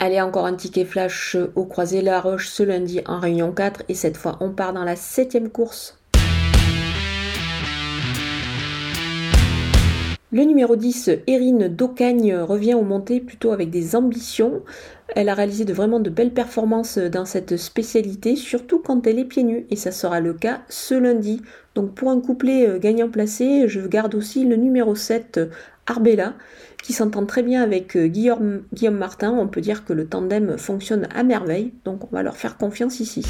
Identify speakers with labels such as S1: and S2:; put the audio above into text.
S1: Allez, encore un ticket flash au croisé La Roche ce lundi en réunion 4 et cette fois on part dans la septième course. Le numéro 10, Erin Docagne, revient au montées plutôt avec des ambitions. Elle a réalisé de vraiment de belles performances dans cette spécialité, surtout quand elle est pieds nus, et ça sera le cas ce lundi. Donc pour un couplet euh, gagnant placé, je garde aussi le numéro 7, Arbella, qui s'entend très bien avec euh, Guillaume Martin. On peut dire que le tandem fonctionne à merveille, donc on va leur faire confiance ici.